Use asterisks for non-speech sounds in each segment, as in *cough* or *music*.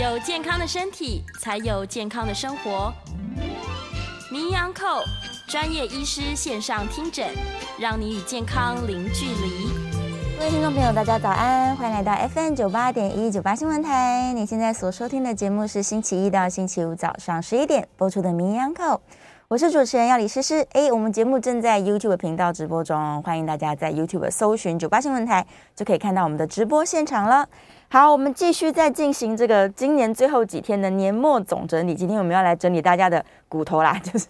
有健康的身体，才有健康的生活。名医安扣专业医师线上听诊，让你与健康零距离。各位听众朋友，大家早安，欢迎来到 FM 九八点一九八新闻台。你现在所收听的节目是星期一到星期五早上十一点播出的名医安扣。我是主持人要李诗诗，哎，我们节目正在 YouTube 频道直播中，欢迎大家在 YouTube 搜寻九八新闻台，就可以看到我们的直播现场了。好，我们继续再进行这个今年最后几天的年末总整理。今天我们要来整理大家的骨头啦，*laughs* 就是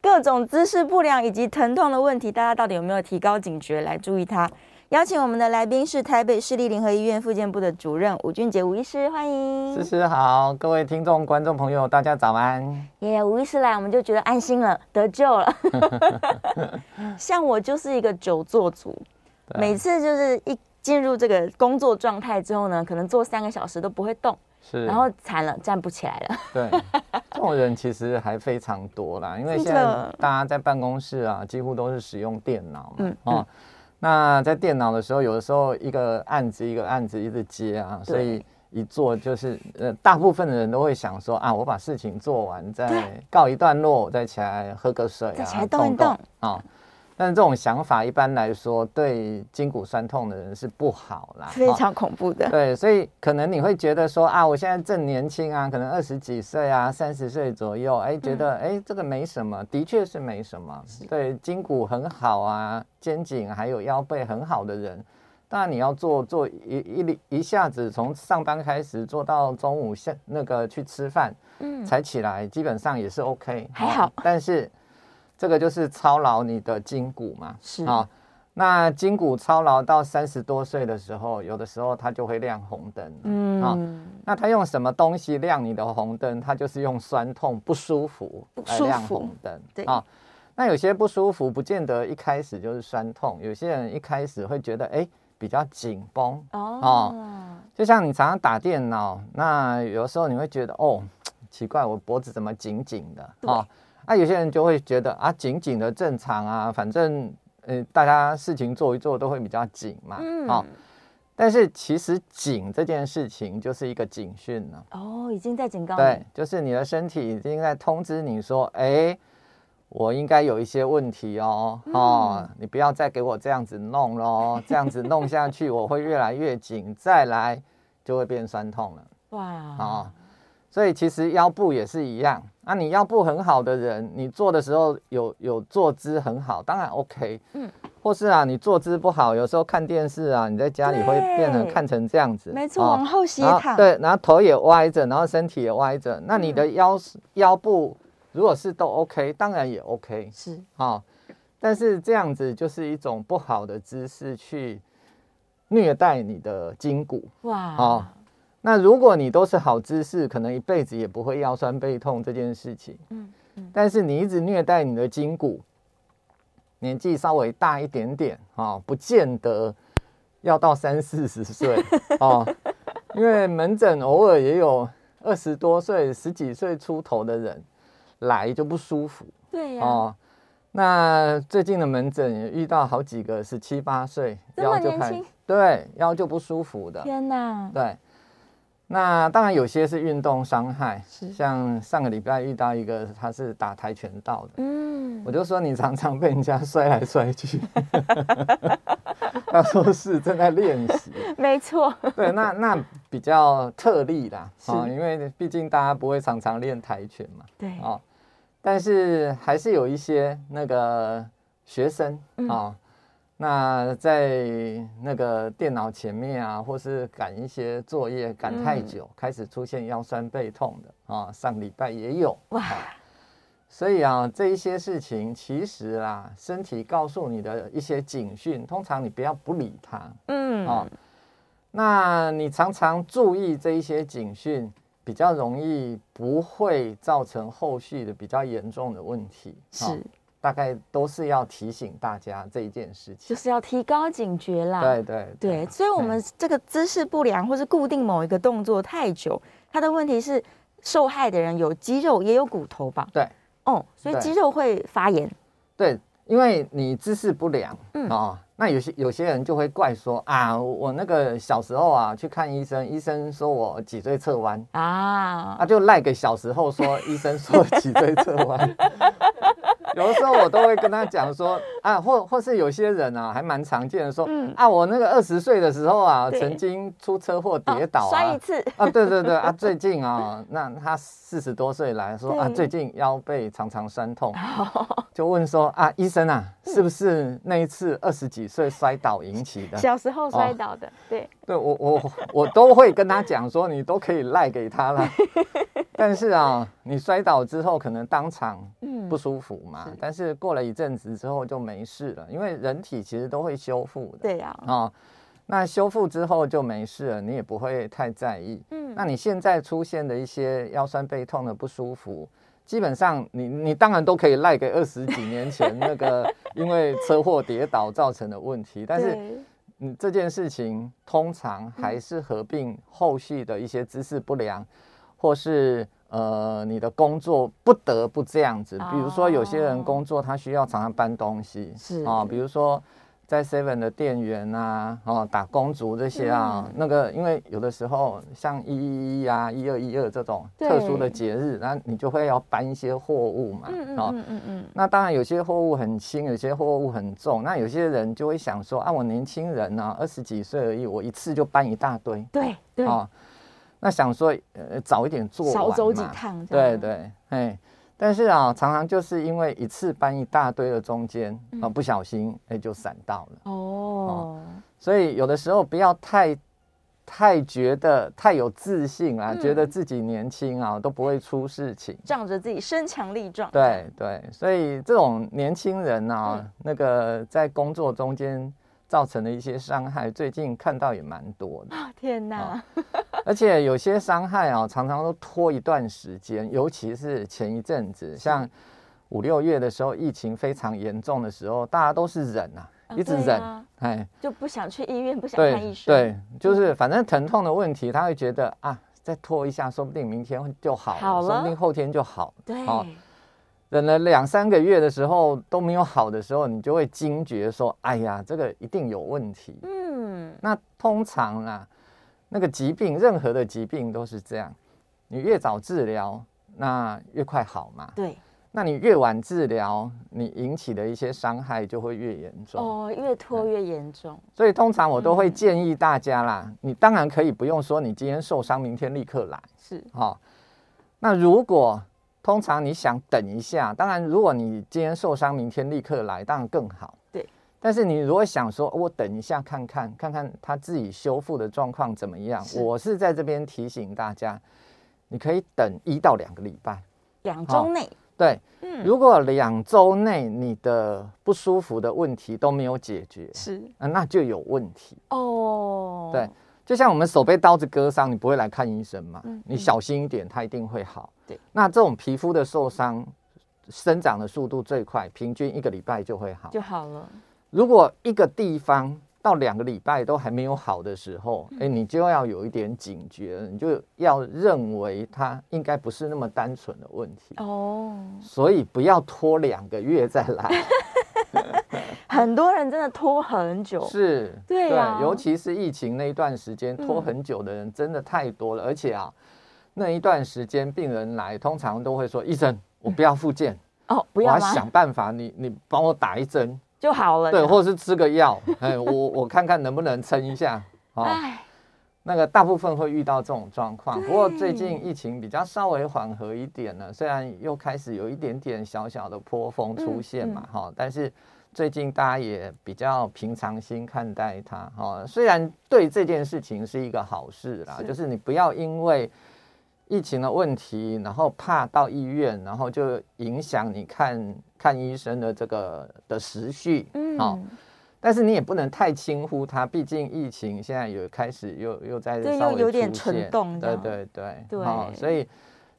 各种姿势不良以及疼痛的问题，大家到底有没有提高警觉来注意它？邀请我们的来宾是台北市立联合医院复健部的主任吴俊杰吴医师，欢迎。思思好，各位听众、观众朋友，大家早安。耶吴医师来，我们就觉得安心了，得救了。*laughs* *laughs* 像我就是一个久坐族，每次就是一进入这个工作状态之后呢，可能坐三个小时都不会动，是，然后惨了，站不起来了。对，*laughs* 这种人其实还非常多啦，因为现在大家在办公室啊，几乎都是使用电脑嘛，嗯。嗯。那在电脑的时候，有的时候一个案子一个案子一直接啊，所以一做就是呃，大部分的人都会想说啊，我把事情做完再告一段落，我再起来喝个水啊，再起来动一动。啊。但是这种想法一般来说对筋骨酸痛的人是不好啦，非常恐怖的。对，所以可能你会觉得说啊，我现在正年轻啊，可能二十几岁啊，三十岁左右，哎，觉得哎这个没什么，的确是没什么。对，筋骨很好啊，肩颈还有腰背很好的人，当然你要做做一一一下子从上班开始做到中午下那个去吃饭，嗯，才起来，基本上也是 OK，还好。但是。这个就是操劳你的筋骨嘛，是啊、哦。那筋骨操劳到三十多岁的时候，有的时候它就会亮红灯。嗯、哦，那它用什么东西亮你的红灯？它就是用酸痛不舒服来亮红灯。对啊、哦，那有些不舒服不见得一开始就是酸痛，有些人一开始会觉得哎比较紧绷哦，哦。就像你常常打电脑，那有时候你会觉得哦奇怪，我脖子怎么紧紧的啊？那、啊、有些人就会觉得啊，紧紧的正常啊，反正呃，大家事情做一做都会比较紧嘛，嗯，哦，但是其实紧这件事情就是一个警讯了。哦，已经在警告。对，就是你的身体已经在通知你说，哎，我应该有一些问题哦，嗯、哦，你不要再给我这样子弄咯，*laughs* 这样子弄下去我会越来越紧，再来就会变酸痛了。哇，所以其实腰部也是一样。那、啊、你腰部很好的人，你坐的时候有有坐姿很好，当然 OK。嗯，或是啊，你坐姿不好，有时候看电视啊，你在家里会变成看成这样子，没错，哦、往后斜躺，对，然后头也歪着，然后身体也歪着，那你的腰、嗯、腰部如果是都 OK，当然也 OK。是啊、哦，但是这样子就是一种不好的姿势去虐待你的筋骨。哇，哦那如果你都是好姿势，可能一辈子也不会腰酸背痛这件事情。嗯嗯。但是你一直虐待你的筋骨，年纪稍微大一点点啊，不见得要到三四十岁哦。因为门诊偶尔也有二十多岁、十几岁出头的人来就不舒服。对呀。哦，那最近的门诊也遇到好几个十七八岁，腰就开始，对，腰就不舒服的。天哪。对。那当然有些是运动伤害，像上个礼拜遇到一个，他是打跆拳道的，嗯，我就说你常常被人家摔来摔去，*laughs* *laughs* 他说是正在练习，没错，对，那那比较特例啦，哦因为毕竟大家不会常常练跆拳嘛，对，哦，但是还是有一些那个学生啊。嗯。哦那在那个电脑前面啊，或是赶一些作业赶太久，嗯、开始出现腰酸背痛的啊，上礼拜也有哇。所以啊，这一些事情其实啊，身体告诉你的一些警讯，通常你不要不理它。嗯啊，那你常常注意这一些警讯，比较容易不会造成后续的比较严重的问题。是。大概都是要提醒大家这一件事情，就是要提高警觉啦。对对对，对，所以，我们这个姿势不良或是固定某一个动作太久，它的问题是受害的人有肌肉也有骨头吧？对，哦，所以肌肉会发炎。对，因为你姿势不良，嗯哦，那有些有些人就会怪说啊，我那个小时候啊去看医生，医生说我脊椎侧弯啊，啊就赖给小时候说医生说脊椎侧弯。*laughs* 有的时候我都会跟他讲说啊，或或是有些人啊，还蛮常见的说，嗯、啊，我那个二十岁的时候啊，曾经出车祸跌倒啊，摔一次啊，对对对啊，最近啊，那他四十多岁来说啊，最近腰背常常酸痛，就问说啊，医生啊，是不是那一次二十几岁摔倒引起的？小时候摔倒的，哦、对，*laughs* 对我我我都会跟他讲说，你都可以赖给他了。*laughs* 但是啊，你摔倒之后可能当场不舒服嘛，但是过了一阵子之后就没事了，因为人体其实都会修复的。对呀、啊，哦，那修复之后就没事了，你也不会太在意。嗯，那你现在出现的一些腰酸背痛的不舒服，基本上你你当然都可以赖给二十几年前那个 *laughs* 因为车祸跌倒造成的问题，但是你这件事情通常还是合并后续的一些姿势不良。或是呃，你的工作不得不这样子，比如说有些人工作他需要常常搬东西，是。啊，比如说在 Seven 的店员啊，哦，打工族这些啊，嗯、那个因为有的时候像一一一啊、一二一二这种特殊的节日，那你就会要搬一些货物嘛，嗯嗯嗯嗯，那当然有些货物很轻，有些货物很重，那有些人就会想说啊，我年轻人啊，二十几岁而已，我一次就搬一大堆，对对。啊。那想说，呃，早一点做完嘛，少走几趟，对对，哎，但是啊，常常就是因为一次搬一大堆的中间，啊，不小心哎就闪到了。哦，所以有的时候不要太太觉得太有自信啊，觉得自己年轻啊都不会出事情，仗着自己身强力壮，对对，所以这种年轻人啊，那个在工作中间。造成的一些伤害，最近看到也蛮多的。*laughs* 天哪！而且有些伤害啊，常常都拖一段时间，尤其是前一阵子，像五六月的时候，疫情非常严重的时候，大家都是忍啊，一直忍，哎，就不想去医院，不想看医生。对，就是反正疼痛的问题，他会觉得啊，再拖一下，说不定明天就好了，好了，说不定后天就好。对。等了两三个月的时候都没有好的时候，你就会惊觉说：“哎呀，这个一定有问题。”嗯，那通常啊，那个疾病，任何的疾病都是这样，你越早治疗，那越快好嘛。对，那你越晚治疗，你引起的一些伤害就会越严重。哦，越拖越严重。所以通常我都会建议大家啦，嗯、你当然可以不用说你今天受伤，明天立刻来。是，好，那如果。通常你想等一下，当然，如果你今天受伤，明天立刻来，当然更好。对。但是你如果想说，我等一下看看，看看他自己修复的状况怎么样，是我是在这边提醒大家，你可以等一到两个礼拜，两周内。对。嗯。如果两周内你的不舒服的问题都没有解决，是啊，那就有问题。哦。对。就像我们手被刀子割伤，你不会来看医生嘛？嗯、你小心一点，它一定会好。对，那这种皮肤的受伤，生长的速度最快，平均一个礼拜就会好，就好了。如果一个地方到两个礼拜都还没有好的时候，哎、嗯欸，你就要有一点警觉，你就要认为它应该不是那么单纯的问题哦。所以不要拖两个月再来。*laughs* 很多人真的拖很久，*laughs* 是，对啊，对，尤其是疫情那一段时间，拖很久的人真的太多了。嗯、而且啊，那一段时间病人来，通常都会说：“医生，我不要复健、嗯、哦，不要，我要想办法，你你帮我打一针。就好了，对，或者是吃个药，*laughs* 哎，我我看看能不能撑一下。”哦，那个大部分会遇到这种状况，不过最近疫情比较稍微缓和一点了，虽然又开始有一点点小小的波峰出现嘛，哈、嗯。嗯，但是。最近大家也比较平常心看待它，哈，虽然对这件事情是一个好事啦，是。就是你不要因为疫情的问题，然后怕到医院，然后就影响你看看医生的这个的时序，嗯，好，但是你也不能太轻忽它，毕竟疫情现在有开始又又在稍微有点蠢动，对对对，对，好，所以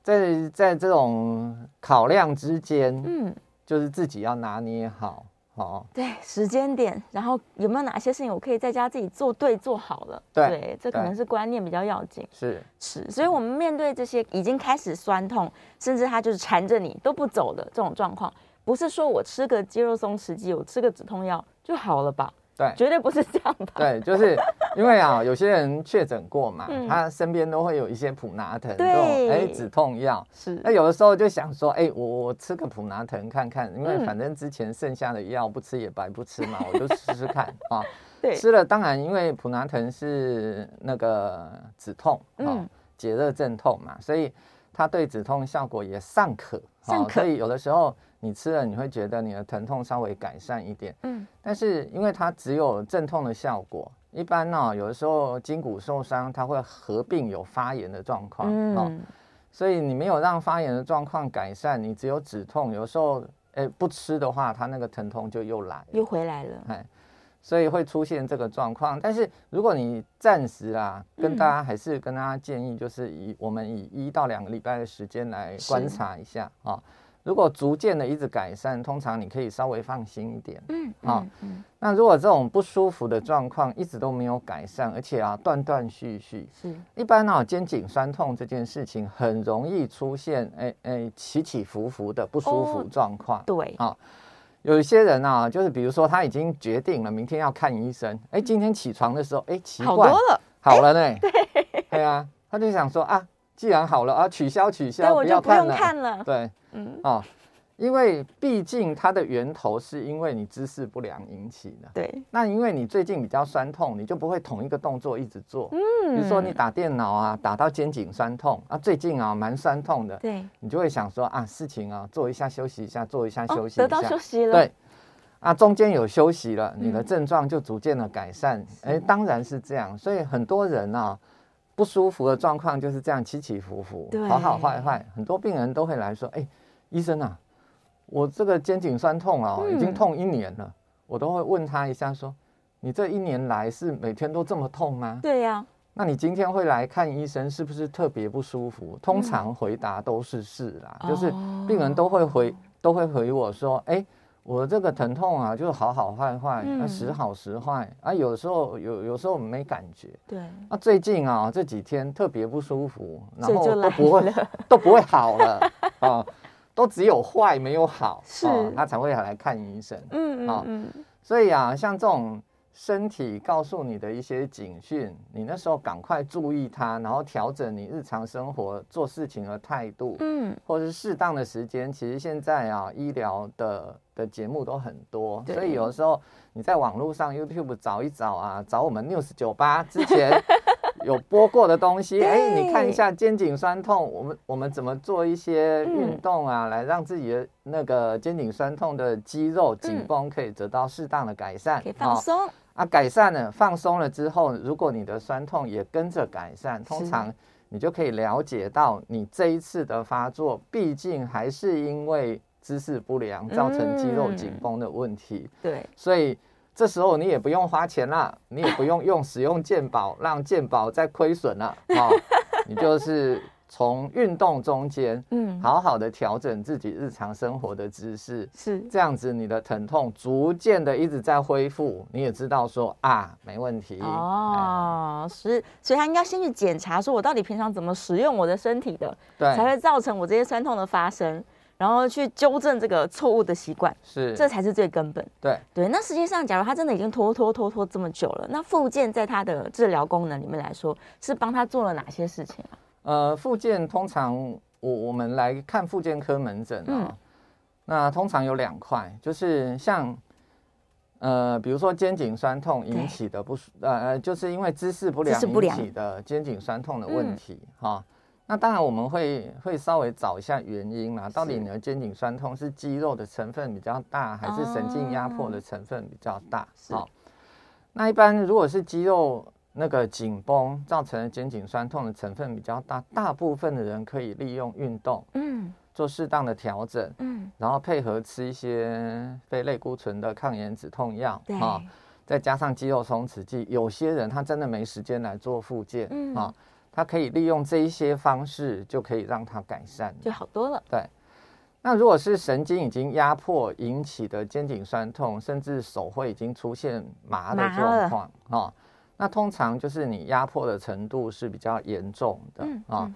在在这种考量之间，嗯，就是自己要拿捏好。好，对时间点，然后有没有哪些事情我可以在家自己做对做好了？对，对，这可能是观念比较要紧。是是，所以我们面对这些已经开始酸痛，甚至它就是缠着你都不走的这种状况，不是说我吃个肌肉松弛剂，我吃个止痛药就好了吧？对，绝对不是这样吧？对，就是因为啊，*laughs* 有些人确诊过嘛，嗯、他身边都会有一些普拿疼这种哎止痛药。是，那有的时候就想说，哎，我我吃个普拿疼看看，因为反正之前剩下的药不吃也白不吃嘛，*laughs* 我就试试看啊。对，吃了当然，因为普拿疼是那个止痛，嗯，解热镇痛嘛，所以它对止痛效果也尚可。尚可。所以有的时候。你吃了，你会觉得你的疼痛稍微改善一点，嗯，但是因为它只有镇痛的效果，一般呢、哦，有的时候筋骨受伤，它会合并有发炎的状况，嗯、哦，所以你没有让发炎的状况改善，你只有止痛，有时候，哎，不吃的话，它那个疼痛就又来，又回来了，哎，所以会出现这个状况。但是如果你暂时啊，跟大家还是跟大家建议，就是以我们以一到两个礼拜的时间来观察一下啊。如果逐渐的一直改善，通常你可以稍微放心一点。嗯，好、那如果这种不舒服的状况一直都没有改善，而且啊断断续续，是一般呢、啊、肩颈酸痛这件事情很容易出现，哎哎起起伏伏的不舒服状况。哦、对，啊、哦，有一些人啊，就是比如说他已经决定了明天要看医生，哎，今天起床的时候，哎，奇怪，好多了，好了呢。*laughs* 对，对啊，他就想说啊，既然好了啊，取消取消，不要看了，看了。对。嗯。哦，因为毕竟它的源头是因为你姿势不良引起的。对。那因为你最近比较酸痛，你就不会同一个动作一直做。嗯。比如说你打电脑啊，打到肩颈酸痛啊，最近啊蛮酸痛的。对。你就会想说啊，事情啊做一下休息一下，做一下休息一下。得到休息了。对。啊，中间有休息了，你的症状就逐渐的改善。哎，当然是这样。所以很多人啊，不舒服的状况就是这样起起伏伏，好好坏坏。很多病人都会来说，哎。医生啊，我这个肩颈酸痛啊，已经痛一年了。嗯、我都会问他一下，说：“你这一年来是每天都这么痛吗？”对呀、啊。那你今天会来看医生，是不是特别不舒服？通常回答都是是啦，嗯、就是病人都会回都会回我说：“哎、欸，我这个疼痛啊，就好好坏坏，嗯、时好时坏啊，有时候有有时候没感觉。”对。啊，最近啊这几天特别不舒服，然后都不会都不会好了 *laughs* 啊。都只有坏没有好，是、哦，他才会来看医生。嗯嗯嗯、哦。所以啊，像这种身体告诉你的一些警讯，你那时候赶快注意它，然后调整你日常生活做事情的态度。嗯。或者是适当的时间，其实现在啊，医疗的的节目都很多，所以有的时候你在网络上 YouTube 找一找啊，找我们 News 九八之前。*laughs* 有播过的东西，哎对，你看一下肩颈酸痛，我们我们怎么做一些运动啊，嗯、来让自己的那个肩颈酸痛的肌肉紧绷可以得到适当的改善，可以放松、哦、啊，改善了，放松了之后，如果你的酸痛也跟着改善，通常你就可以了解到，你这一次的发作，毕竟还是因为姿势不良造成肌肉紧绷的问题，嗯、对，所以。这时候你也不用花钱了，你也不用用使用健保让健保再亏损了啊！*laughs* 你就是从运动中间，嗯，好好的调整自己日常生活的姿势，是这样子，你的疼痛逐渐的一直在恢复，你也知道说啊，没问题哦，是，所以他应该先去检查，说我到底平常怎么使用我的身体的，对，才会造成我这些酸痛的发生。然后去纠正这个错误的习惯，是，这才是最根本。对。对，那实际上，假如他真的已经拖拖拖拖这么久了，那复健在他的治疗功能里面来说，是帮他做了哪些事情啊？呃，复健通常我我们来看复健科门诊啊，嗯、那通常有两块，就是像呃，比如说肩颈酸痛引起的不舒，呃呃，就是因为姿势不良引起的肩颈酸痛的问题哈。嗯那当然，我们会会稍微找一下原因啦。到底你的肩颈酸痛是肌肉的成分比较大，还是神经压迫的成分比较大？好，那一般如果是肌肉那个紧绷造成的肩颈酸痛的成分比较大，大部分的人可以利用运动，嗯，做适当的调整，嗯，然后配合吃一些非类固醇的抗炎止痛药，对，再加上肌肉松弛剂。有些人他真的没时间来做复健，嗯啊。他可以利用这一些方式，就可以让它改善，就好多了。对，那如果是神经已经压迫引起的肩颈酸痛，甚至手会已经出现麻的状况哦，那通常就是你压迫的程度是比较严重的啊。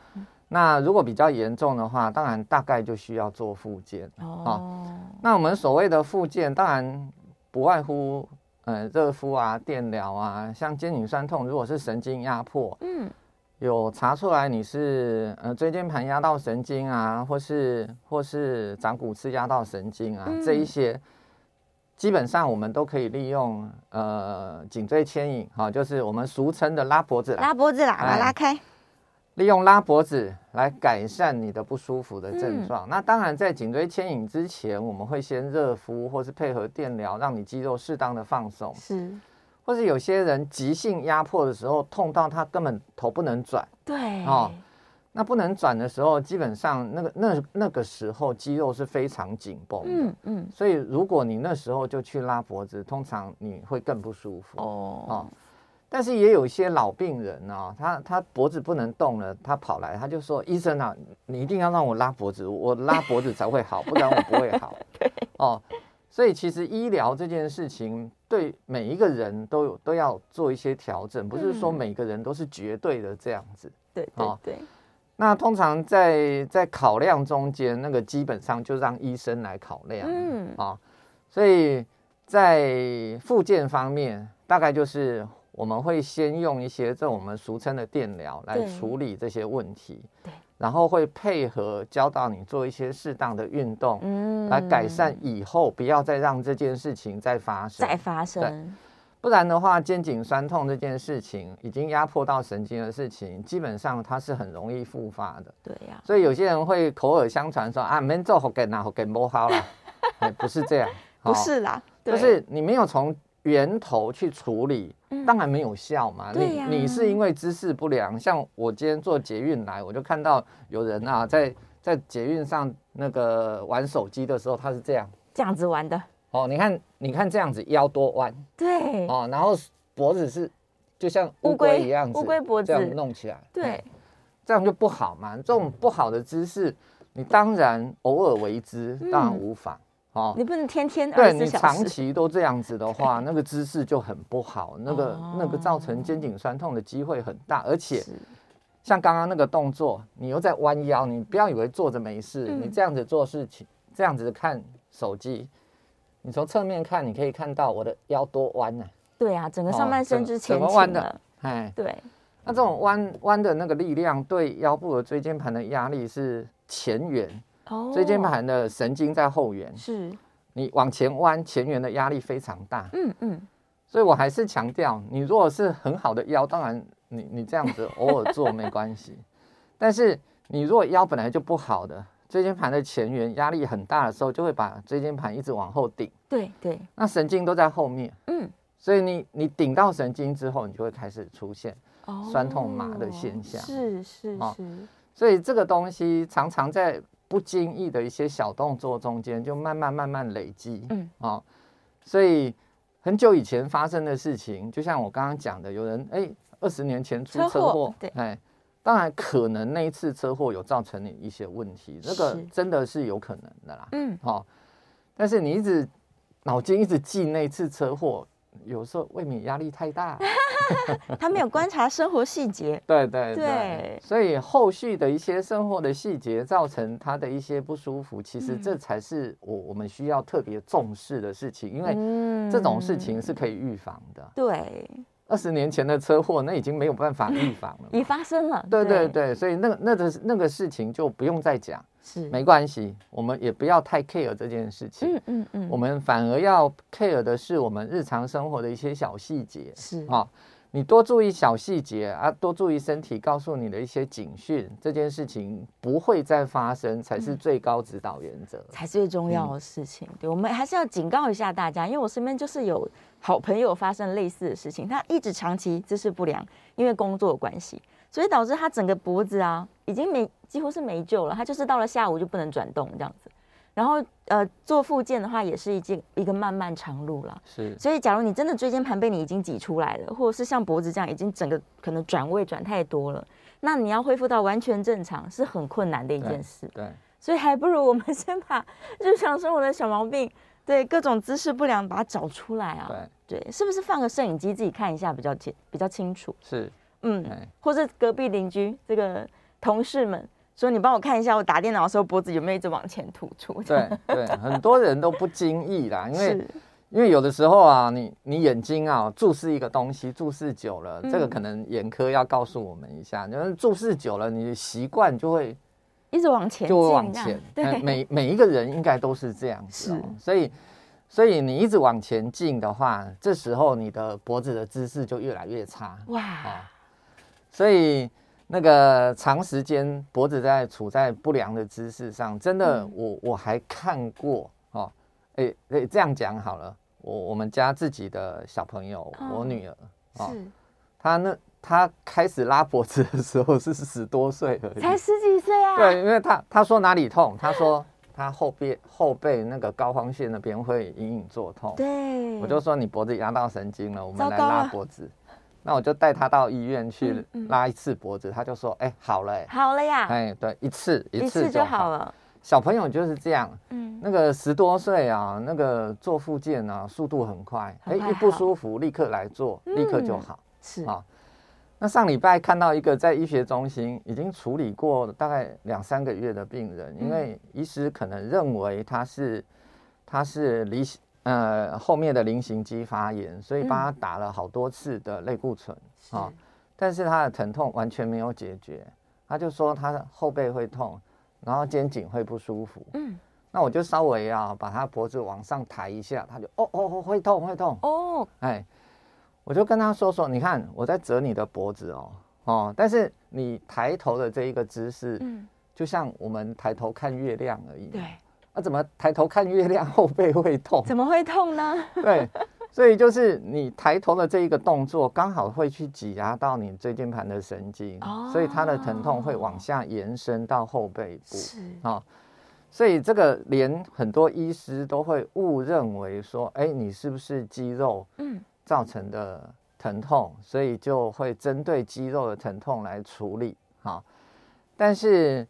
那如果比较严重的话，当然大概就需要做复健哦。那我们所谓的复健，当然不外乎呃热敷啊、电疗啊，像肩颈酸痛，如果是神经压迫，嗯，有查出来你是呃椎间盘压到神经啊，或是或是长骨刺压到神经啊，嗯、这一些。基本上我们都可以利用呃颈椎牵引，哈，就是我们俗称的拉脖子，拉脖子啦，把它拉开。利用拉脖子来改善你的不舒服的症状。嗯、那当然，在颈椎牵引之前，我们会先热敷，或是配合电疗，让你肌肉适当的放松。是，或是有些人急性压迫的时候，痛到他根本头不能转。对，哦。那不能转的时候，基本上那个那那个时候肌肉是非常紧绷的，嗯嗯，所以如果你那时候就去拉脖子，通常你会更不舒服哦，哦。但是也有一些老病人啊，他他脖子不能动了，他跑来他就说：“医生啊，你一定要让我拉脖子，我拉脖子才会好，不然我不会好。” *laughs* 哦，所以其实医疗这件事情对每一个人都有都要做一些调整，不是说每个人都是绝对的这样子。对对对。对那通常在在考量中间，那个基本上就让医生来考量，嗯啊，所以在复健方面，大概就是我们会先用一些这种我们俗称的电疗来处理这些问题，对，然后会配合教导你做一些适当的运动，嗯，来改善以后不要再让这件事情再发生，再发生。不然的话，肩颈酸痛这件事情已经压迫到神经的事情，基本上它是很容易复发的。对呀、啊，所以有些人会口耳相传说啊，没做好给拿好给摸好了，*laughs* 不是这样，不是啦，就是你没有从源头去处理，嗯、当然没有效嘛。你、啊、你是因为姿势不良，像我今天坐捷运来，我就看到有人啊在在捷运上那个玩手机的时候，他是这样这样子玩的。哦，你看，你看这样子腰多弯，对，哦，然后脖子是就像乌龟一样子，乌龟脖子这样弄起来，对，这样就不好嘛。这种不好的姿势，你当然偶尔为之，当然无妨。哦，你不能天天对你长期都这样子的话，那个姿势就很不好，那个那个造成肩颈酸痛的机会很大。而且像刚刚那个动作，你又在弯腰，你不要以为坐着没事，你这样子做事情，这样子看手机。你从侧面看，你可以看到我的腰多弯呢、啊。对啊，整个上半身之前弯的。哎，对。那这种弯弯的那个力量，对腰部的椎间盘的压力是前缘。哦。椎间盘的神经在后缘。是。你往前弯，前缘的压力非常大。嗯嗯。所以我还是强调，你如果是很好的腰，当然你你这样子偶尔做没关系。*laughs* 但是你如果腰本来就不好的。椎间盘的前缘压力很大的时候，就会把椎间盘一直往后顶。对对，那神经都在后面。嗯，所以你你顶到神经之后，你就会开始出现酸痛麻的现象。是是是。所以这个东西常常在不经意的一些小动作中间，就慢慢慢慢累积。嗯啊，所以很久以前发生的事情，就像我刚刚讲的，有人哎，二十年前出车祸，对，哎。当然，可能那一次车祸有造成你一些问题，这个真的是有可能的啦。嗯，好，但是你一直脑筋一直记那一次车祸，有时候未免压力太大。*laughs* 他没有观察生活细节。对对对。所以后续的一些生活的细节造成他的一些不舒服，其实这才是我我们需要特别重视的事情，因为这种事情是可以预防的。对。二十年前的车祸，那已经没有办法预防了，已发生了。对对对，所以那个那个那个事情就不用再讲，是没关系，我们也不要太 care 这件事情。嗯嗯嗯，我们反而要 care 的是我们日常生活的一些小细节。是啊。你多注意小细节啊，多注意身体告诉你的一些警讯，这件事情不会再发生，才是最高指导原则，才是最重要的事情。对，我们还是要警告一下大家，因为我身边就是有好朋友发生类似的事情，他一直长期姿势不良，因为工作关系，所以导致他整个脖子啊，已经没几乎是没救了，他就是到了下午就不能转动这样子。然后，呃，做复健的话，也是一件一个漫漫长路了。是，所以假如你真的椎间盘被你已经挤出来了，或者是像脖子这样已经整个可能转位转太多了，那你要恢复到完全正常是很困难的一件事。对，对，所以还不如我们先把日常生活的小毛病，对各种姿势不良把它找出来啊。对，对，是不是放个摄影机自己看一下比较清比较清楚？是，嗯，或者隔壁邻居这个同事们。说你帮我看一下，我打电脑的时候脖子有没有一直往前突出？对对，很多人都不经意啦，因为因为有的时候啊，你你眼睛啊注视一个东西，注视久了，嗯、这个可能眼科要告诉我们一下，就是注视久了，你的习惯就会一直往前，就会往前。对，*laughs* 每每一个人应该都是这样子、所以。所以你一直往前进的话，这时候你的脖子的姿势就越来越差。哇！所以那个长时间脖子在处在不良的姿势上，真的我，我我还看过哦。哎哎，这样讲好了，我我们家自己的小朋友，我女儿哦，她那她开始拉脖子的时候是十多岁而已，才十几岁啊？对，因为她她说哪里痛，她说。他后背后背那个膏肓穴那边会隐隐作痛，对，我就说你脖子压到神经了，我们来拉脖子。那我就带他到医院去拉一次脖子，他就说，哎，好了，好了呀，哎，对，一次一次就好。了。小朋友就是这样，嗯，那个十多岁啊，那个做复健啊，速度很快，哎，一不舒服立刻来做，立刻就好，是。啊。那上礼拜看到一个在医学中心已经处理过大概两三个月的病人，因为医师可能认为他是他是离呃后面的菱形肌发炎，所以帮他打了好多次的类固醇啊，但是他的疼痛完全没有解决，他就说他的后背会痛，然后肩颈会不舒服。嗯，那我就稍微啊把他脖子往上抬一下，他就哦哦哦会痛会痛哦，哎。我就跟他说说，你看我在折你的脖子哦，哦，但是你抬头的这一个姿势，嗯，就像我们抬头看月亮而已。对，那、啊、怎么抬头看月亮后背会痛？怎么会痛呢？*laughs* 对，所以就是你抬头的这一个动作，刚好会去挤压到你椎间盘的神经，哦、所以它的疼痛会往下延伸到后背部。是啊、哦，所以这个连很多医师都会误认为说，哎，你是不是肌肉？嗯。造成的疼痛，所以就会针对肌肉的疼痛来处理。好，但是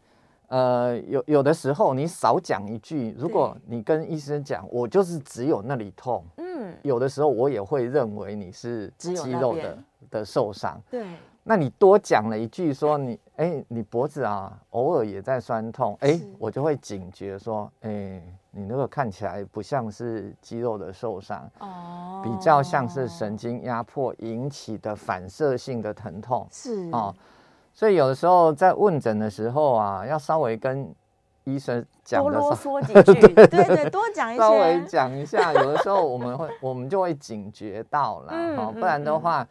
呃，有有的时候你少讲一句，如果你跟医生讲，我就是只有那里痛，嗯，有的时候我也会认为你是肌肉的的受伤。对。那你多讲了一句说你哎，你脖子啊偶尔也在酸痛，哎，我就会警觉说，哎，你那个看起来不像是肌肉的受伤，哦，比较像是神经压迫引起的反射性的疼痛，是。哦，所以有的时候在问诊的时候啊，要稍微跟医生讲多啰嗦几 *laughs* 句，对对对，多讲一些，稍微讲一下，有的时候我们会我们就会警觉到了，哦，不然的话。嗯，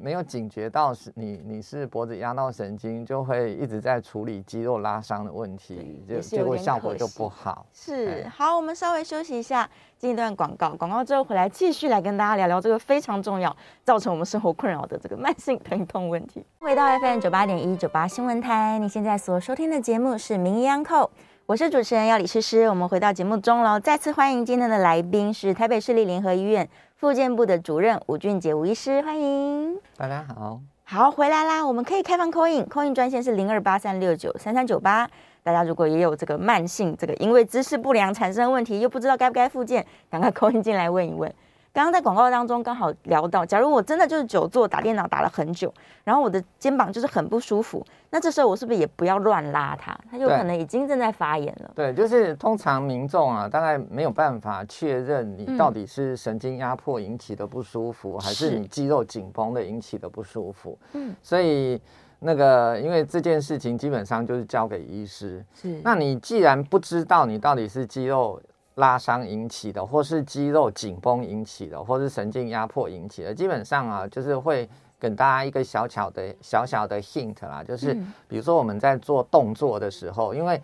没有警觉到是你你是脖子压到神经，就会一直在处理肌肉拉伤的问题，就结果效果就不好。是，嗯、好，我们稍微休息一下，进一段广告，广告之后回来继续来跟大家聊聊这个非常重要，造成我们生活困扰的这个慢性疼痛问题。回到 FM 九八点一九八新闻台，你现在所收听的节目是名医安扣，我是主持人要李诗诗。我们回到节目中喽，再次欢迎今天的来宾是台北市立联合医院。复健部的主任吴俊杰吴医师，欢迎大家好，好回来啦！我们可以开放 call in，call in 专线是零二八三六九三三九八。大家如果也有这个慢性这个因为姿势不良产生问题，又不知道该不该复健，赶快 call in 进来问一问。刚刚在广告当中刚好聊到，假如我真的就是久坐打电脑打了很久，然后我的肩膀就是很不舒服，那这时候我是不是也不要乱拉它？它有可能已经正在发炎了。对，就是通常民众啊，大概没有办法确认你到底是神经压迫引起的不舒服，嗯、还是你肌肉紧绷的引起的不舒服。嗯，所以那个因为这件事情基本上就是交给医师。是，那你既然不知道你到底是肌肉。拉伤引起的，或是肌肉紧绷引起的，或是神经压迫引起的，基本上啊，就是会给大家一个小小的小小的 hint 啦，就是比如说我们在做动作的时候，因为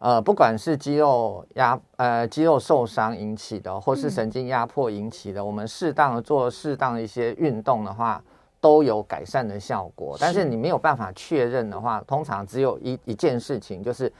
呃，不管是肌肉压呃肌肉受伤引起的，或是神经压迫引起的，我们适当的做适当的一些运动的话，都有改善的效果。但是你没有办法确认的话，通常只有一一件事情，就是。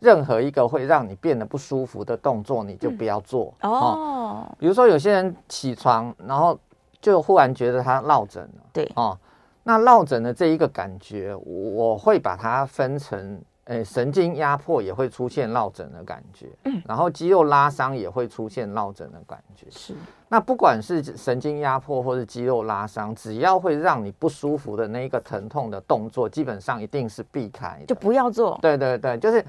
任何一个会让你变得不舒服的动作，你就不要做、嗯、哦。比如说，有些人起床，然后就忽然觉得他落枕了。对哦，那落枕的这一个感觉，我会把它分成，诶，神经压迫也会出现落枕的感觉，嗯，然后肌肉拉伤也会出现落枕的感觉。是，那不管是神经压迫或是肌肉拉伤，只要会让你不舒服的那一个疼痛的动作，基本上一定是避开，就不要做。对对对，就是。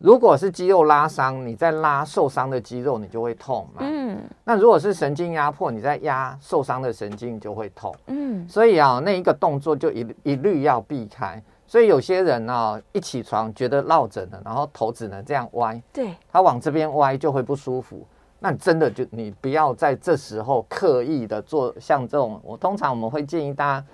如果是肌肉拉伤，你在拉受伤的肌肉，你就会痛嘛。嗯。那如果是神经压迫，你在压受伤的神经就会痛。嗯。所以啊，那一个动作就一一律要避开。所以有些人啊，一起床觉得落枕了，然后头只能这样歪。对。他往这边歪就会不舒服。那真的就你不要在这时候刻意的做像这种。我通常我们会建议大家。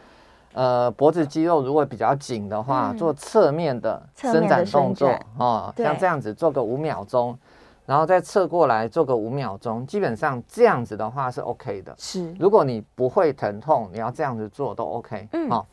呃，脖子肌肉如果比较紧的话，嗯、做侧面的伸展动作哦，像这样子做个五秒钟，然后再侧过来做个五秒钟，基本上这样子的话是 OK 的。是，如果你不会疼痛，你要这样子做都 OK。嗯，好、哦，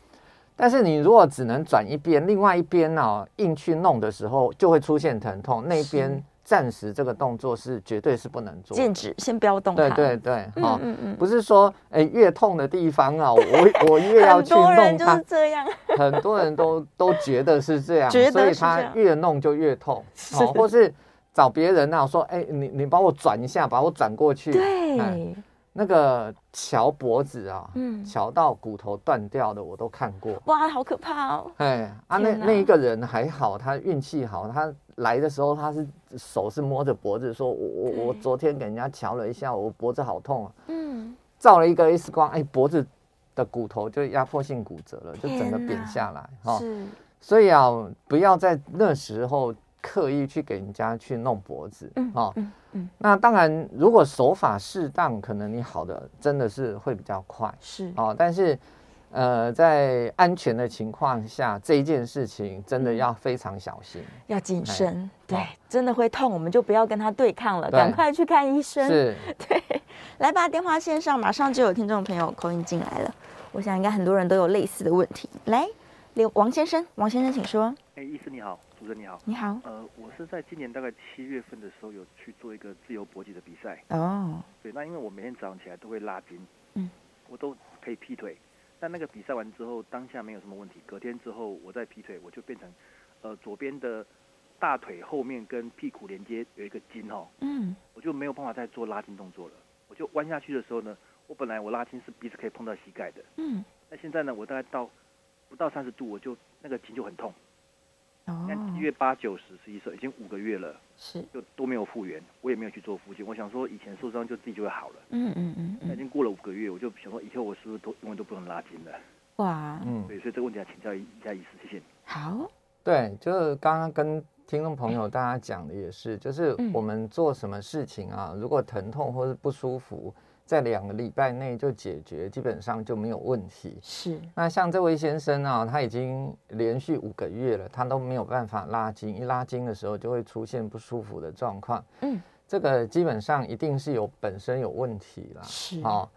但是你如果只能转一边，另外一边呢、哦，硬去弄的时候，就会出现疼痛，那边。暂时这个动作是绝对是不能做，禁止，先不要动。对对对，哈、嗯不是说哎越痛的地方啊，我 *laughs* 我越要去弄它。很多人就是这样，*laughs* 很多人都都觉得是这样，所以他越弄就越痛，好，或是找别人啊说，哎，你你帮我转一下，把我转过去。对。哎那个桥脖子啊，嗯，桥到骨头断掉的我都看过。哇，好可怕哦！哎啊，那那一个人还好，他运气好，他来的时候他是手是摸着脖子，说我我我昨天给人家瞧了一下，我脖子好痛啊。嗯，照了一个 X 光，哎，脖子的骨头就压迫性骨折了，就整个扁下来哈。是，所以啊，不要在那时候。刻意去给人家去弄脖子，嗯，哦，嗯嗯，那当然，如果手法适当，可能你好的真的是会比较快，是。哦。但是，呃，在安全的情况下，这一件事情真的要非常小心，要谨慎。对，真的会痛，我们就不要跟他对抗了，赶快去看医生。是，*laughs* 对，来吧，电话线上马上就有听众朋友 call 进来了，我想应该很多人都有类似的问题。来，刘王先生，王先生，请说。哎，医师你好。主持人你好，你好。呃，我是在今年大概七月份的时候有去做一个自由搏击的比赛。哦。对，那因为我每天早上起来都会拉筋，嗯，我都可以劈腿。但那个比赛完之后，当下没有什么问题。隔天之后，我再劈腿，我就变成，呃，左边的大腿后面跟屁股连接有一个筋哦，嗯，我就没有办法再做拉筋动作了。我就弯下去的时候呢，我本来我拉筋是鼻子可以碰到膝盖的，嗯，那现在呢，我大概到不到三十度，我就那个筋就很痛。哦，一月八九十十一十已经五个月了，是就都没有复原，我也没有去做复健。我想说以前受伤就自己就会好了，嗯嗯嗯，那已经过了五个月，我就想说以后我是不是都永远都不能拉筋了？哇，嗯，对，所以这个问题要请教一下医师，谢谢。好，对，就是刚刚跟听众朋友大家讲的也是，就是我们做什么事情啊，如果疼痛或是不舒服。在两个礼拜内就解决，基本上就没有问题。是。那像这位先生啊，他已经连续五个月了，他都没有办法拉筋，一拉筋的时候就会出现不舒服的状况。嗯，这个基本上一定是有本身有问题了。是。哦。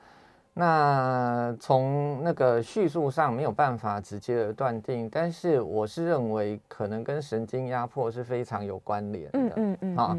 那从那个叙述上没有办法直接的断定，但是我是认为可能跟神经压迫是非常有关联的。嗯嗯嗯啊，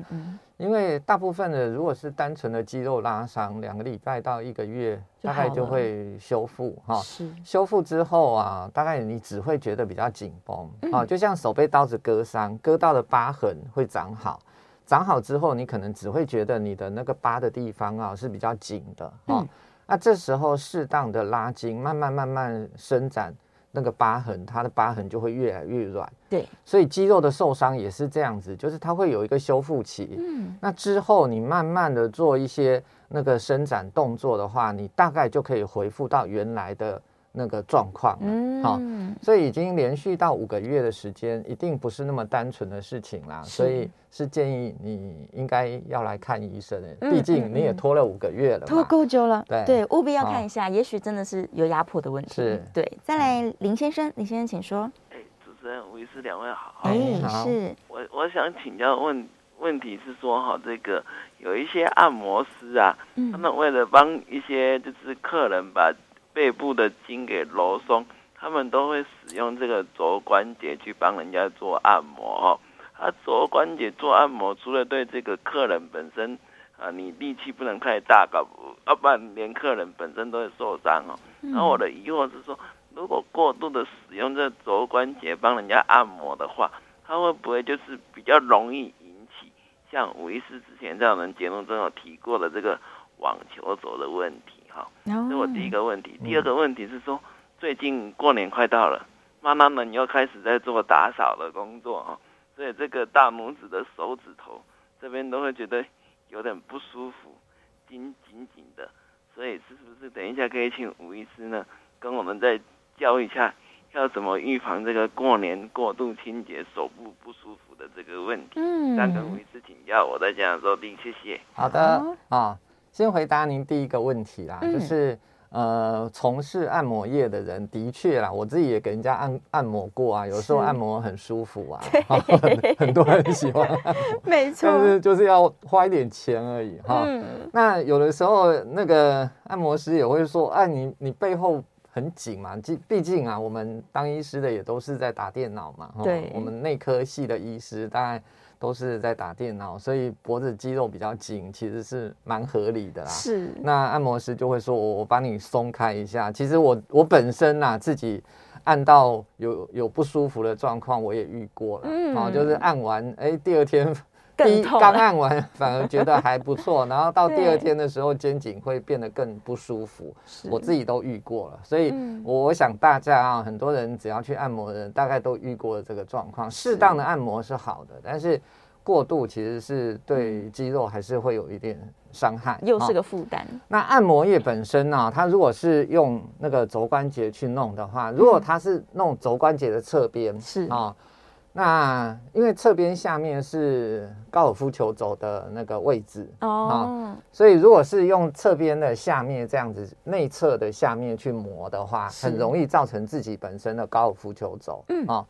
因为大部分的如果是单纯的肌肉拉伤，两个礼拜到一个月大概就会修复哈。是。修复之后啊，大概你只会觉得比较紧绷啊，就像手被刀子割伤，割到的疤痕会长好，长好之后你可能只会觉得你的那个疤的地方啊是比较紧的哈。那这时候适当的拉筋，慢慢慢慢伸展那个疤痕，它的疤痕就会越来越软。对，所以肌肉的受伤也是这样子，就是它会有一个修复期。嗯，那之后你慢慢的做一些那个伸展动作的话，你大概就可以恢复到原来的。那个状况，嗯，好，所以已经连续到五个月的时间，一定不是那么单纯的事情啦，所以是建议你应该要来看医生的，毕竟你也拖了五个月了，拖够久了，对对，务必要看一下，也许真的是有压迫的问题，是，对，再来林先生，林先生请说，哎，主持人吴医师两位好，哎，是。我我想请教问问题是说哈，这个有一些按摩师啊，他们为了帮一些就是客人把背部的筋给揉松，他们都会使用这个肘关节去帮人家做按摩哦。啊，肘关节做按摩，除了对这个客人本身啊，你力气不能太大，搞不，要不然连客人本身都会受伤哦。然后我的疑惑是说，如果过度的使用这肘关节帮人家按摩的话，它会不会就是比较容易引起像吴医师之前在我们节目中有提过的这个网球肘的问题？好，这是我第一个问题。第二个问题是说，最近过年快到了，妈妈们又开始在做打扫的工作啊，所以这个大拇指的手指头这边都会觉得有点不舒服，紧紧紧的。所以是不是等一下可以请吴医师呢，跟我们再教一下，要怎么预防这个过年过度清洁手部不舒服的这个问题？嗯，再跟吴医师请教，我再讲说的，谢谢。好的啊、哦，先回答您第一个问题啦，嗯、就是。呃，从事按摩业的人的确啦，我自己也给人家按按摩过啊，有时候按摩很舒服啊，很，*laughs* 很多人喜欢按摩，*laughs* 没错，但是就是要花一点钱而已哈。嗯、那有的时候那个按摩师也会说，哎、啊，你你背后很紧嘛，毕毕竟啊，我们当医师的也都是在打电脑嘛，对，我们内科系的医师大概。都是在打电脑，所以脖子肌肉比较紧，其实是蛮合理的啦。是，那按摩师就会说：“我我帮你松开一下。”其实我我本身呐、啊，自己按到有有不舒服的状况，我也遇过了。嗯，哦，就是按完，哎、欸，第二天。第一刚按完反而觉得还不错，然后到第二天的时候肩颈会变得更不舒服，我自己都遇过了，所以我想大家啊，很多人只要去按摩的人，大概都遇过了这个状况。适当的按摩是好的，但是过度其实是对肌肉还是会有一点伤害，又是个负担。那按摩液本身呢，它如果是用那个肘关节去弄的话，如果它是弄肘关节的侧边，是。啊。那因为侧边下面是高尔夫球肘的那个位置哦，啊，所以如果是用侧边的下面这样子内侧的下面去磨的话，很容易造成自己本身的高尔夫球肘。嗯啊，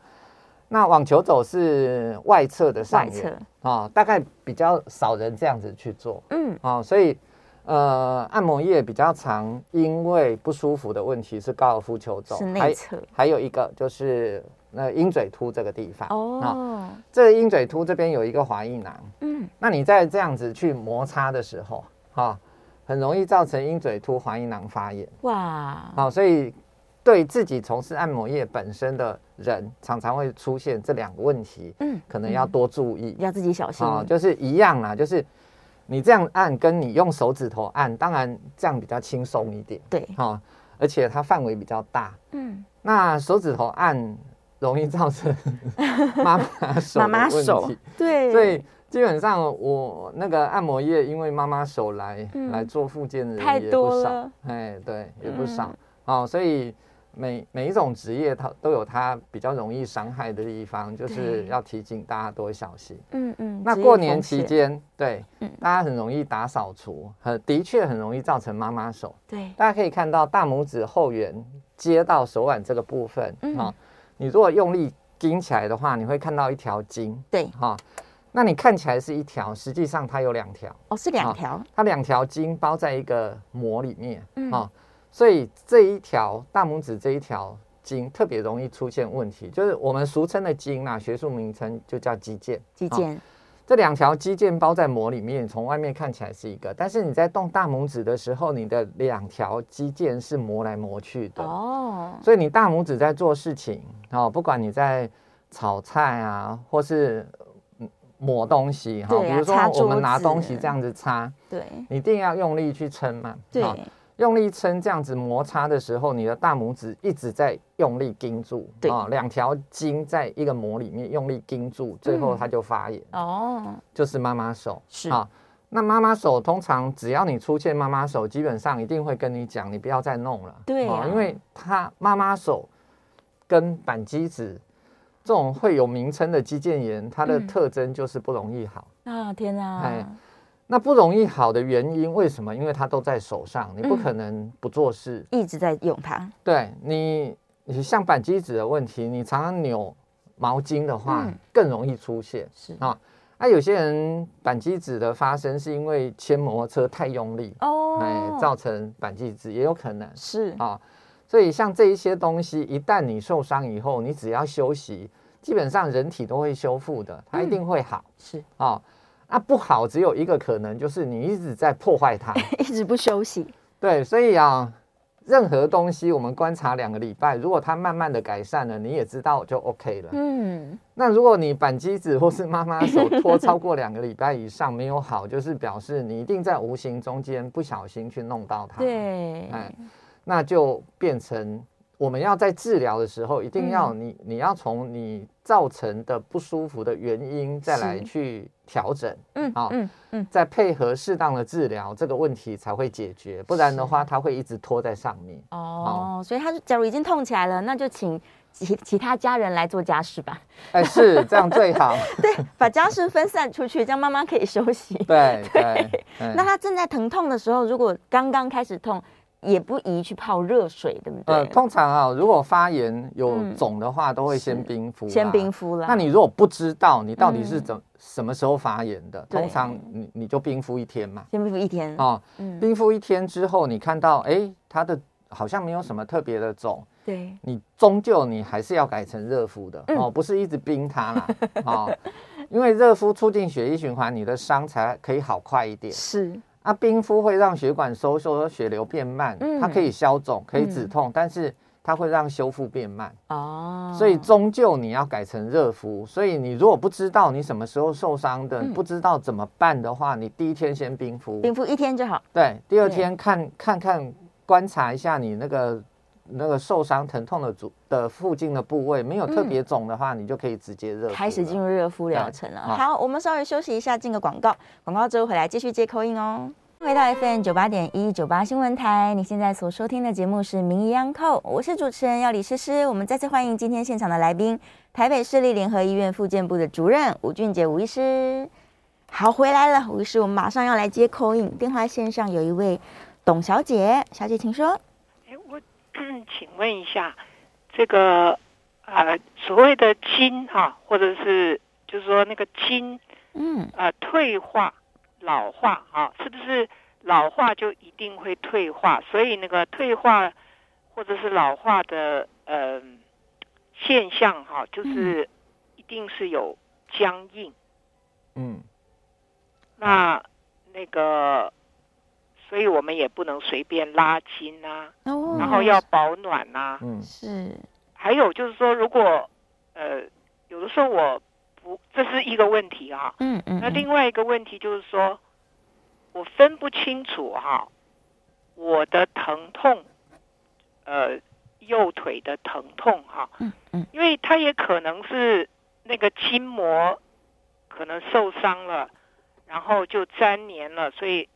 那网球肘是外侧的上面啊，大概比较少人这样子去做。嗯啊，所以呃，按摩业比较常因为不舒服的问题是高尔夫球肘，是内侧，还有一个就是。那鹰嘴突这个地方哦，哦，这个鹰嘴突这边有一个滑液囊，嗯，那你在这样子去摩擦的时候，哈、哦，很容易造成鹰嘴突滑液囊发炎，哇，好、哦，所以对自己从事按摩业本身的人，常常会出现这两个问题，嗯，可能要多注意，嗯、要自己小心，哦，就是一样啦，就是你这样按，跟你用手指头按，当然这样比较轻松一点，对，哈、哦，而且它范围比较大，嗯，那手指头按。容易造成 *laughs* 妈妈手妈妈手对，所以基本上我那个按摩业，因为妈妈手来、嗯、来做复健的人也不少，哎，对，也不少、嗯、哦，所以每每一种职业它都有它比较容易伤害的地方，就是要提醒大家多小心。嗯嗯，那过年期间，对，嗯、大家很容易打扫除，很的确很容易造成妈妈手。对，大家可以看到大拇指后缘接到手腕这个部分，嗯。哦你如果用力拎起来的话，你会看到一条筋。对，哈、哦，那你看起来是一条，实际上它有两条。哦，是两条、哦。它两条筋包在一个膜里面。嗯。哦，所以这一条大拇指这一条筋特别容易出现问题，就是我们俗称的筋啊，学术名称就叫肌腱。肌腱。哦这两条肌腱包在膜里面，从外面看起来是一个，但是你在动大拇指的时候，你的两条肌腱是磨来磨去的哦。所以你大拇指在做事情哦，不管你在炒菜啊，或是抹东西哈，比如说我们拿东西这样子擦，对，你一定要用力去撑嘛，对。用力撑，这样子摩擦的时候，你的大拇指一直在用力盯住，对啊，两条筋在一个膜里面用力盯住，最后它就发炎。哦、嗯，就是妈妈手是啊。那妈妈手通常只要你出现妈妈手，基本上一定会跟你讲，你不要再弄了。对啊，因为它妈妈手跟板机指这种会有名称的肌腱炎，它的特征就是不容易好。嗯、啊，天啊！哎那不容易好的原因为什么？因为它都在手上，你不可能不做事，嗯、一直在用它。对你，你像板机指的问题，你常常扭毛巾的话，嗯、更容易出现。是啊，那有些人板机指的发生是因为牵摩托车太用力哦，哎，造成板机指也有可能。是啊，所以像这一些东西，一旦你受伤以后，你只要休息，基本上人体都会修复的，它一定会好。嗯、是啊。那不好，只有一个可能，就是你一直在破坏它，*laughs* 一直不休息。对，所以啊，任何东西我们观察两个礼拜，如果它慢慢的改善了，你也知道就 OK 了。嗯。那如果你板机子或是妈妈手拖超过两个礼拜以上没有好，就是表示你一定在无形中间不小心去弄到它。对。哎，那就变成我们要在治疗的时候，一定要你，你要从你造成的不舒服的原因再来去调整，嗯，好，嗯嗯，再配合适当的治疗，这个问题才会解决，不然的话，它会一直拖在上面。哦，所以他假如已经痛起来了，那就请其其他家人来做家事吧。哎，是这样最好。*laughs* 对，把家事分散出去，这样妈妈可以休息。对 *laughs* 对。那他正在疼痛的时候，如果刚刚开始痛。也不宜去泡热水，对不对？呃，通常啊，如果发炎有肿的话，嗯、都会先冰敷。先冰敷了。那你如果不知道你到底是怎、嗯、什么时候发炎的，通常你你就冰敷一天嘛。先冰敷一天。哦，嗯、冰敷一天之后，你看到哎，它的好像没有什么特别的肿。对。你终究你还是要改成热敷的、嗯、哦，不是一直冰它啦。*laughs* 哦，因为热敷促进血液循环，你的伤才可以好快一点。是。那冰敷会让血管收缩，血流变慢，嗯、它可以消肿，可以止痛，嗯、但是它会让修复变慢。哦，所以终究你要改成热敷。所以你如果不知道你什么时候受伤的，嗯、不知道怎么办的话，你第一天先冰敷，冰敷一天就好。对，第二天看看看观察一下你那个。那个受伤疼痛的组的附近的部位没有特别肿的话，嗯、你就可以直接热开始进入热敷疗程了。好，好，我们稍微休息一下，进个广告，广告之后回来继续接 call in 哦。回到 FM 九八点一九八新闻台，你现在所收听的节目是名医央叩，我是主持人要李诗诗。我们再次欢迎今天现场的来宾，台北市立联合医院复健部的主任吴俊杰吴医师。好，回来了，吴医师，我们马上要来接 call in，电话线上有一位董小姐，小姐请说。嗯，请问一下，这个呃所谓的筋哈、啊，或者是就是说那个筋，嗯，呃退化、老化啊，是不是老化就一定会退化？所以那个退化或者是老化的呃现象哈、啊，就是一定是有僵硬。嗯，那那个。所以我们也不能随便拉筋啊，哦、然后要保暖啊。嗯，是。还有就是说，如果呃有的时候我不，这是一个问题啊。嗯嗯。那另外一个问题就是说，我分不清楚哈、啊，我的疼痛，呃，右腿的疼痛哈、啊。嗯嗯。因为它也可能是那个筋膜可能受伤了，然后就粘连了，所以。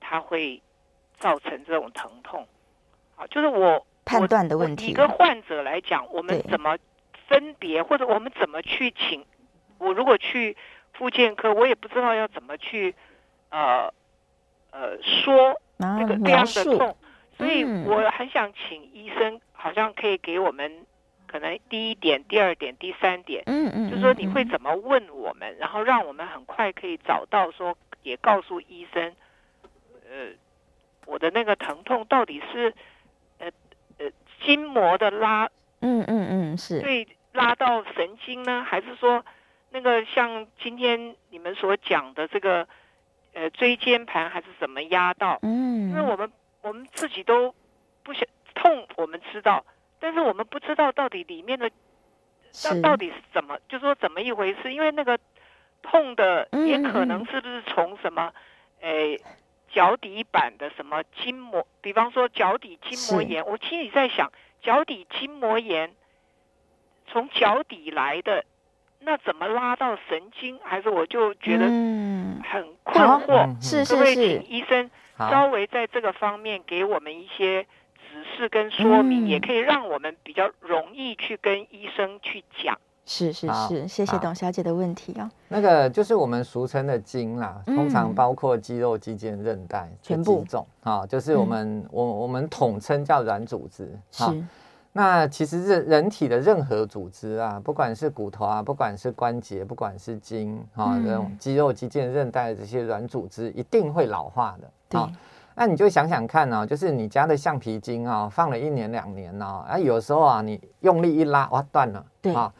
它会造成这种疼痛，啊，就是我判断的问题。一个患者来讲，我们怎么分别，或者我们怎么去请？我如果去复健科，我也不知道要怎么去，呃呃说那个这样的痛，所以我很想请医生，好像可以给我们可能第一点、第二点、第三点，嗯嗯，就是说你会怎么问我们，然后让我们很快可以找到说，也告诉医生。呃，我的那个疼痛到底是呃呃筋膜的拉，嗯嗯嗯，是对拉到神经呢，还是说那个像今天你们所讲的这个呃椎间盘还是怎么压到？嗯，因为我们我们自己都不想痛，我们知道，但是我们不知道到底里面的到到底是怎么，是就说怎么一回事？因为那个痛的也可能是不是从什么诶？脚底板的什么筋膜，比方说脚底筋膜炎，我心里在想，脚底筋膜炎从脚底来的，那怎么拉到神经？还是我就觉得很困惑。是是是，可不可以请医生稍微在这个方面给我们一些指示跟说明，嗯、也可以让我们比较容易去跟医生去讲。是是是，好谢谢董小姐的问题哦。那个就是我们俗称的筋啦，嗯、通常包括肌肉、肌腱、韧带、全部种啊，就是我们、嗯、我我们统称叫软组织。是。那其实是人体的任何组织啊，不管是骨头啊，不管是关节，不管是筋啊，这种肌肉、肌腱、韧带的这些软组织，一定会老化的。对。那你就想想看呢、啊，就是你家的橡皮筋啊，放了一年两年呢、啊，啊，有时候啊，你用力一拉，哇，断了。对。啊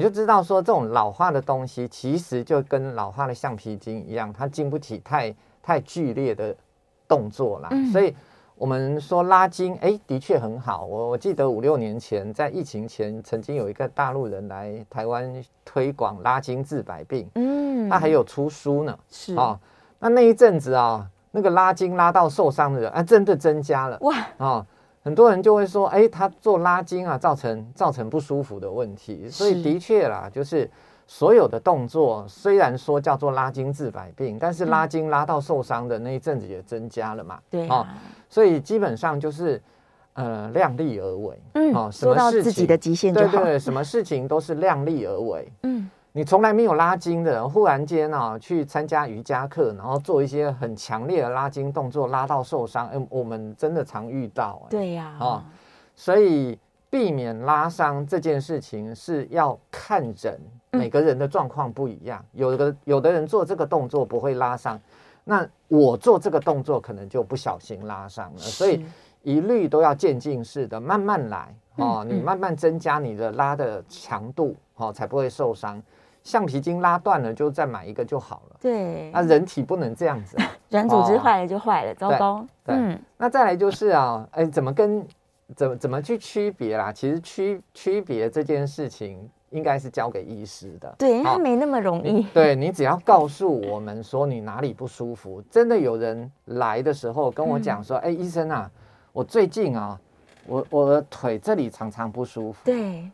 你就知道说，这种老化的东西，其实就跟老化的橡皮筋一样，它经不起太太剧烈的动作啦。嗯、所以，我们说拉筋，哎，的确很好。我我记得五六年前，在疫情前，曾经有一个大陆人来台湾推广拉筋治百病。嗯，他还有出书呢。是啊、哦，那那一阵子啊、哦，那个拉筋拉到受伤的人啊，真的增加了。哇啊！很多人就会说，哎，他做拉筋啊，造成造成不舒服的问题。所以的确啦，就是所有的动作虽然说叫做拉筋治百病，但是拉筋拉到受伤的那一阵子也增加了嘛。对啊，所以基本上就是。呃，量力而为，嗯，哦，做到自己的极限就好。对对，什么事情都是量力而为。嗯，你从来没有拉筋的人，忽然间啊，去参加瑜伽课，然后做一些很强烈的拉筋动作，拉到受伤，哎，我们真的常遇到。对呀，哦，所以避免拉伤这件事情是要看人，每个人的状况不一样。有的有的人做这个动作不会拉伤，那我做这个动作可能就不小心拉伤了，所以。一律都要渐进式的，慢慢来哦。你慢慢增加你的拉的强度哦，才不会受伤。橡皮筋拉断了，就再买一个就好了。对，那人体不能这样子，*laughs* 软组织坏了就坏了，糟糕。嗯，那再来就是啊，哎，怎么跟怎么怎么去区别啦？其实区区别这件事情，应该是交给医师的。对，因为他没那么容易。对，你只要告诉我们说你哪里不舒服，真的有人来的时候跟我讲说，哎，医生啊。我最近啊，我我的腿这里常常不舒服。对，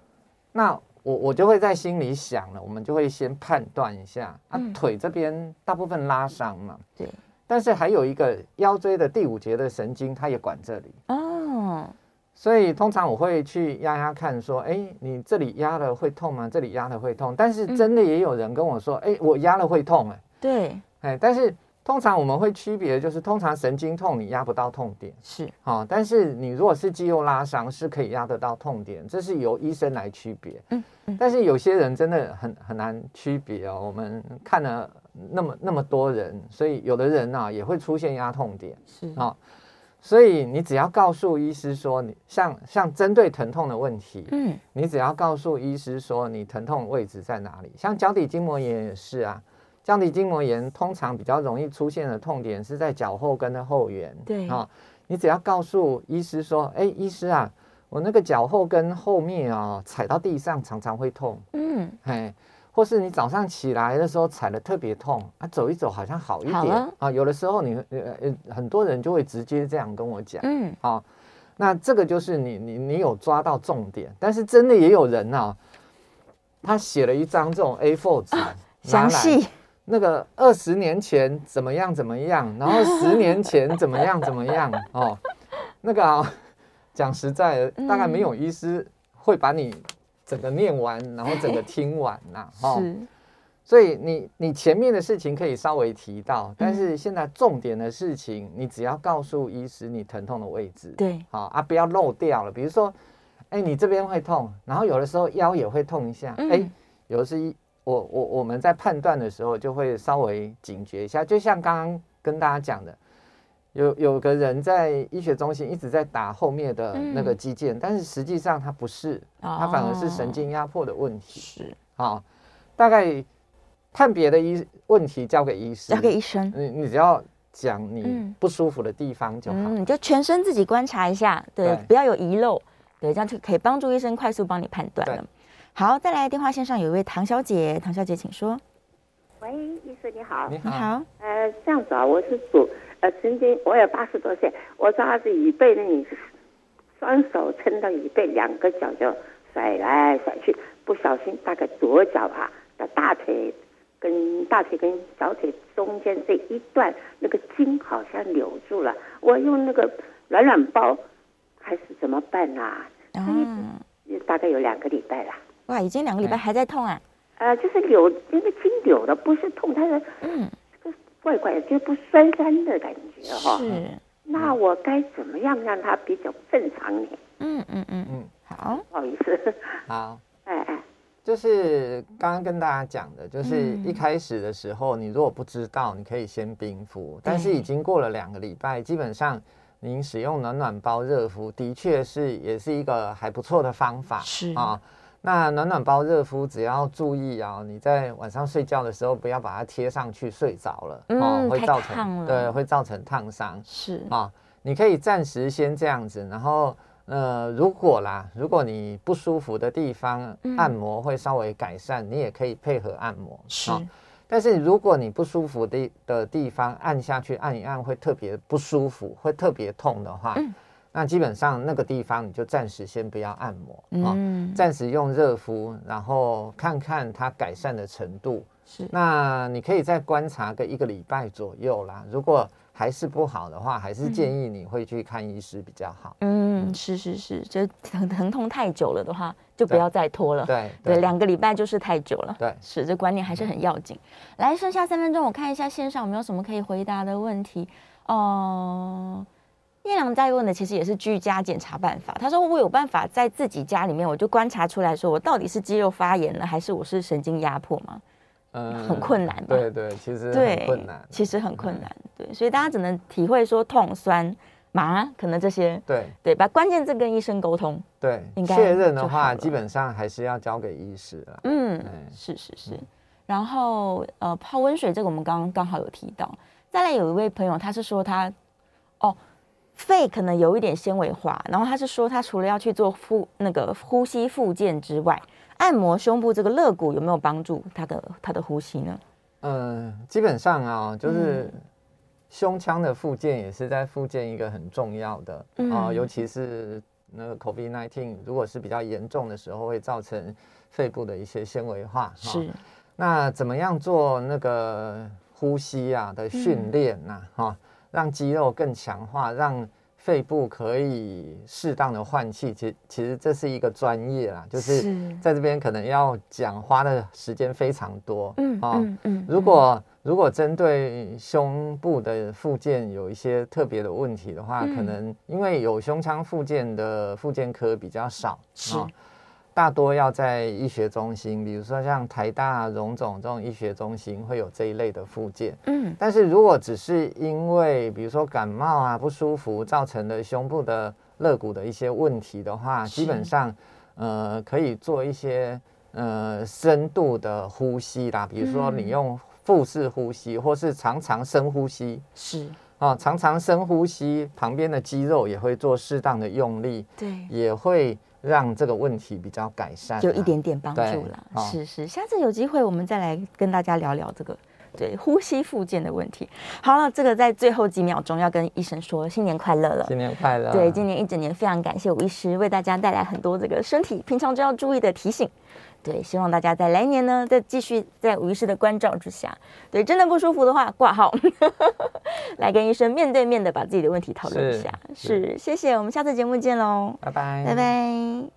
那我我就会在心里想了，我们就会先判断一下啊，腿这边大部分拉伤嘛。对，但是还有一个腰椎的第五节的神经，它也管这里。哦，所以通常我会去压压看，说，哎，你这里压了会痛吗？这里压了会痛？但是真的也有人跟我说，哎，我压了会痛，哎。对，哎，但是。通常我们会区别，就是通常神经痛你压不到痛点，是好、哦，但是你如果是肌肉拉伤，是可以压得到痛点，这是由医生来区别。嗯嗯，但是有些人真的很很难区别哦。我们看了那么那么多人，所以有的人呢、啊、也会出现压痛点，是啊、哦。所以你只要告诉医师说你，你像像针对疼痛的问题，嗯，你只要告诉医师说你疼痛位置在哪里，像脚底筋膜炎也是啊。脚底筋膜炎通常比较容易出现的痛点是在脚后跟的后缘。对啊、哦，你只要告诉医师说：“哎，医师啊，我那个脚后跟后面啊、哦，踩到地上常常会痛。”嗯，哎，或是你早上起来的时候踩得特别痛啊，走一走好像好一点啊、哦。有的时候你呃很多人就会直接这样跟我讲。嗯，好、哦，那这个就是你你你有抓到重点，但是真的也有人啊、哦，他写了一张这种 A4 纸，啊、详细。那个二十年前怎么样怎么样，然后十年前怎么样怎么样 *laughs* 哦，那个啊，讲实在的，大概没有医师会把你整个念完，然后整个听完呐、*laughs* 啊，哦，是，所以你你前面的事情可以稍微提到，但是现在重点的事情，你只要告诉医师你疼痛的位置，对，好啊，不要漏掉了，比如说，哎，你这边会痛，然后有的时候腰也会痛一下，哎，有的是一。我我我们在判断的时候就会稍微警觉一下，就像刚刚跟大家讲的，有有个人在医学中心一直在打后面的那个肌腱，嗯、但是实际上他不是，他反而是神经压迫的问题。是，好，大概判别的医问题交给医生，交给医生，你你只要讲你不舒服的地方就好，嗯，你就全身自己观察一下，对，对不要有遗漏，对，这样就可以帮助医生快速帮你判断了。好，再来电话线上有一位唐小姐，唐小姐请说。喂，医师你好。你好。你好。呃，这样子啊，我是主呃，曾经我有八十多岁，我抓着椅背那里，双手撑到椅背，两个脚就甩来甩去，不小心大概左脚啊的大腿跟大腿跟小腿中间这一段那个筋好像扭住了，我用那个软软包还是怎么办呐、啊？嗯，大概有两个礼拜了。哇，已经两个礼拜还在痛啊！呃，就是有，那个筋扭的不是痛，它是嗯，这个怪怪的，就不酸酸的感觉哈。是。那我该怎么样让它比较正常呢？嗯嗯嗯嗯，好，不好意思。好。*laughs* 哎哎，就是刚刚跟大家讲的，就是一开始的时候，你如果不知道，你可以先冰敷，但是已经过了两个礼拜，基本上您使用暖暖包热敷，的确是也是一个还不错的方法。是啊。那暖暖包热敷，只要注意啊，你在晚上睡觉的时候不要把它贴上去睡着了，嗯、哦，会造成对，会造成烫伤。是啊、哦，你可以暂时先这样子，然后呃，如果啦，如果你不舒服的地方按摩会稍微改善，嗯、你也可以配合按摩。是、哦，但是如果你不舒服的的地方按下去按一按会特别不舒服，会特别痛的话。嗯那基本上那个地方你就暂时先不要按摩，嗯，暂时用热敷，然后看看它改善的程度。是，那你可以再观察个一个礼拜左右啦。如果还是不好的话，还是建议你会去看医师比较好。嗯，是是是，就疼疼痛太久了的话，就不要再拖了。对对，两个礼拜就是太久了。对，是这观念还是很要紧。来，剩下三分钟，我看一下线上有没有什么可以回答的问题。哦、呃。叶良在问的其实也是居家检查办法。他说：“我有办法在自己家里面，我就观察出来说我到底是肌肉发炎了，还是我是神经压迫吗？”嗯，很困难。对对，其实很困难，其实很困难。对，所以大家只能体会说痛、酸、麻，可能这些。对对，把关键字跟医生沟通。对，应该确认的话，基本上还是要交给医师了。嗯，是是是。然后呃，泡温水这个我们刚刚刚好有提到。再来有一位朋友，他是说他哦。肺可能有一点纤维化，然后他是说，他除了要去做呼那个呼吸复健之外，按摩胸部这个肋骨有没有帮助他的他的呼吸呢？嗯，基本上啊，就是胸腔的复健也是在复健一个很重要的啊、嗯呃，尤其是那个 COVID-19 如果是比较严重的时候，会造成肺部的一些纤维化。是、哦，那怎么样做那个呼吸啊的训练呐？哈、嗯。让肌肉更强化，让肺部可以适当的换气。其实，其实这是一个专业啦，就是在这边可能要讲花的时间非常多。嗯嗯嗯。如果如果针对胸部的附件有一些特别的问题的话，可能因为有胸腔附件的附件科比较少。是。大多要在医学中心，比如说像台大荣总这种医学中心会有这一类的附件。嗯，但是如果只是因为比如说感冒啊不舒服造成的胸部的肋骨的一些问题的话，基本上呃可以做一些呃深度的呼吸啦，比如说你用腹式呼吸，或是常常深呼吸。是啊，常常深呼吸，旁边的肌肉也会做适当的用力，对，也会。让这个问题比较改善，就一点点帮助了。是是，下次有机会我们再来跟大家聊聊这个对呼吸附件的问题。好了，这个在最后几秒钟要跟医生说新年快乐了，新年快乐。对，今年一整年非常感谢吴医师为大家带来很多这个身体平常就要注意的提醒。对，希望大家在来年呢，再继续在吴医师的关照之下，对，真的不舒服的话挂号，*laughs* 来跟医生面对面的把自己的问题讨论一下。是，是，谢谢，我们下次节目见喽，拜拜，拜拜。